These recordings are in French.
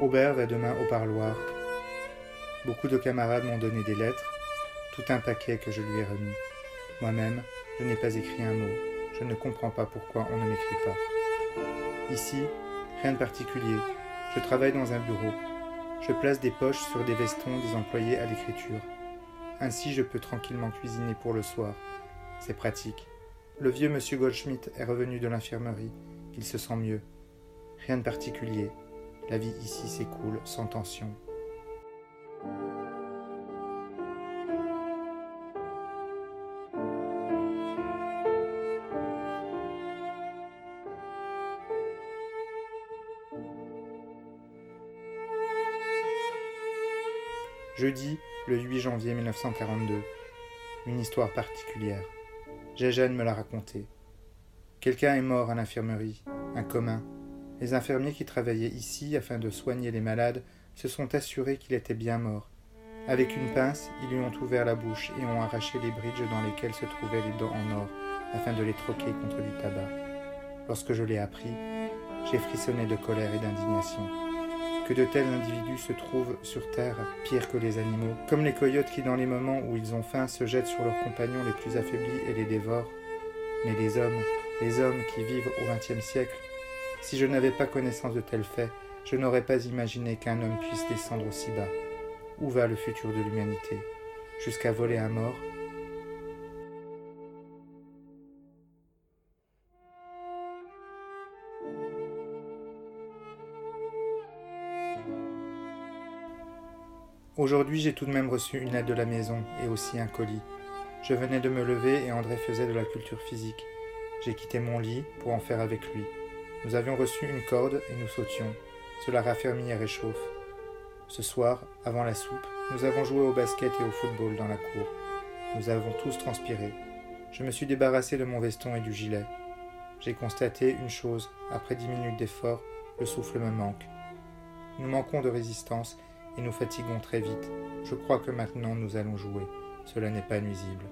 Aubert va demain au parloir. Beaucoup de camarades m'ont donné des lettres, tout un paquet que je lui ai remis. Moi-même, je n'ai pas écrit un mot. Je ne comprends pas pourquoi on ne m'écrit pas. Ici, rien de particulier. Je travaille dans un bureau. Je place des poches sur des vestons des employés à l'écriture. Ainsi, je peux tranquillement cuisiner pour le soir. C'est pratique. Le vieux monsieur Goldschmidt est revenu de l'infirmerie. Il se sent mieux. Rien de particulier. La vie ici s'écoule sans tension. Jeudi, le 8 janvier 1942. Une histoire particulière. Gégène me l'a raconté. Quelqu'un est mort à l'infirmerie, un commun, les infirmiers qui travaillaient ici afin de soigner les malades se sont assurés qu'il était bien mort. Avec une pince, ils lui ont ouvert la bouche et ont arraché les bridges dans lesquels se trouvaient les dents en or, afin de les troquer contre du tabac. Lorsque je l'ai appris, j'ai frissonné de colère et d'indignation. Que de tels individus se trouvent sur Terre, pires que les animaux, comme les coyotes qui, dans les moments où ils ont faim, se jettent sur leurs compagnons les plus affaiblis et les dévorent. Mais les hommes, les hommes qui vivent au XXe siècle, si je n'avais pas connaissance de tels faits, je n'aurais pas imaginé qu'un homme puisse descendre aussi bas. Où va le futur de l'humanité? Jusqu'à voler un mort? Aujourd'hui, j'ai tout de même reçu une aide de la maison et aussi un colis. Je venais de me lever et André faisait de la culture physique. J'ai quitté mon lit pour en faire avec lui. Nous avions reçu une corde et nous sautions. Cela raffermit et réchauffe. Ce soir, avant la soupe, nous avons joué au basket et au football dans la cour. Nous avons tous transpiré. Je me suis débarrassé de mon veston et du gilet. J'ai constaté une chose, après dix minutes d'effort, le souffle me manque. Nous manquons de résistance et nous fatiguons très vite. Je crois que maintenant nous allons jouer. Cela n'est pas nuisible.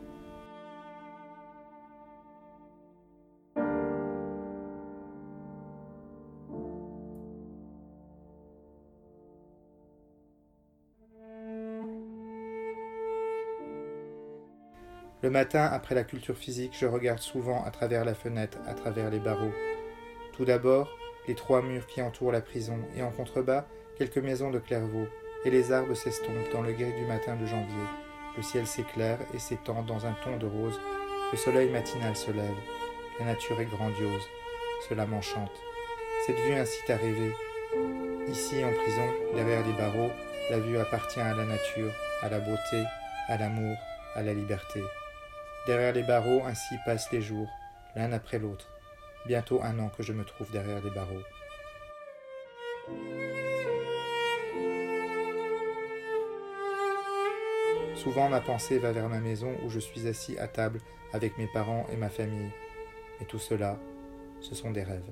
Le matin, après la culture physique, je regarde souvent à travers la fenêtre, à travers les barreaux. Tout d'abord, les trois murs qui entourent la prison, et en contrebas, quelques maisons de Clairvaux, et les arbres s'estompent dans le gris du matin de janvier. Le ciel s'éclaire et s'étend dans un ton de rose. Le soleil matinal se lève. La nature est grandiose. Cela m'enchante. Cette vue incite à rêver. Ici, en prison, derrière les barreaux, la vue appartient à la nature, à la beauté, à l'amour, à la liberté. Derrière les barreaux, ainsi passent les jours, l'un après l'autre. Bientôt un an que je me trouve derrière les barreaux. Souvent ma pensée va vers ma maison où je suis assis à table avec mes parents et ma famille. Et tout cela, ce sont des rêves.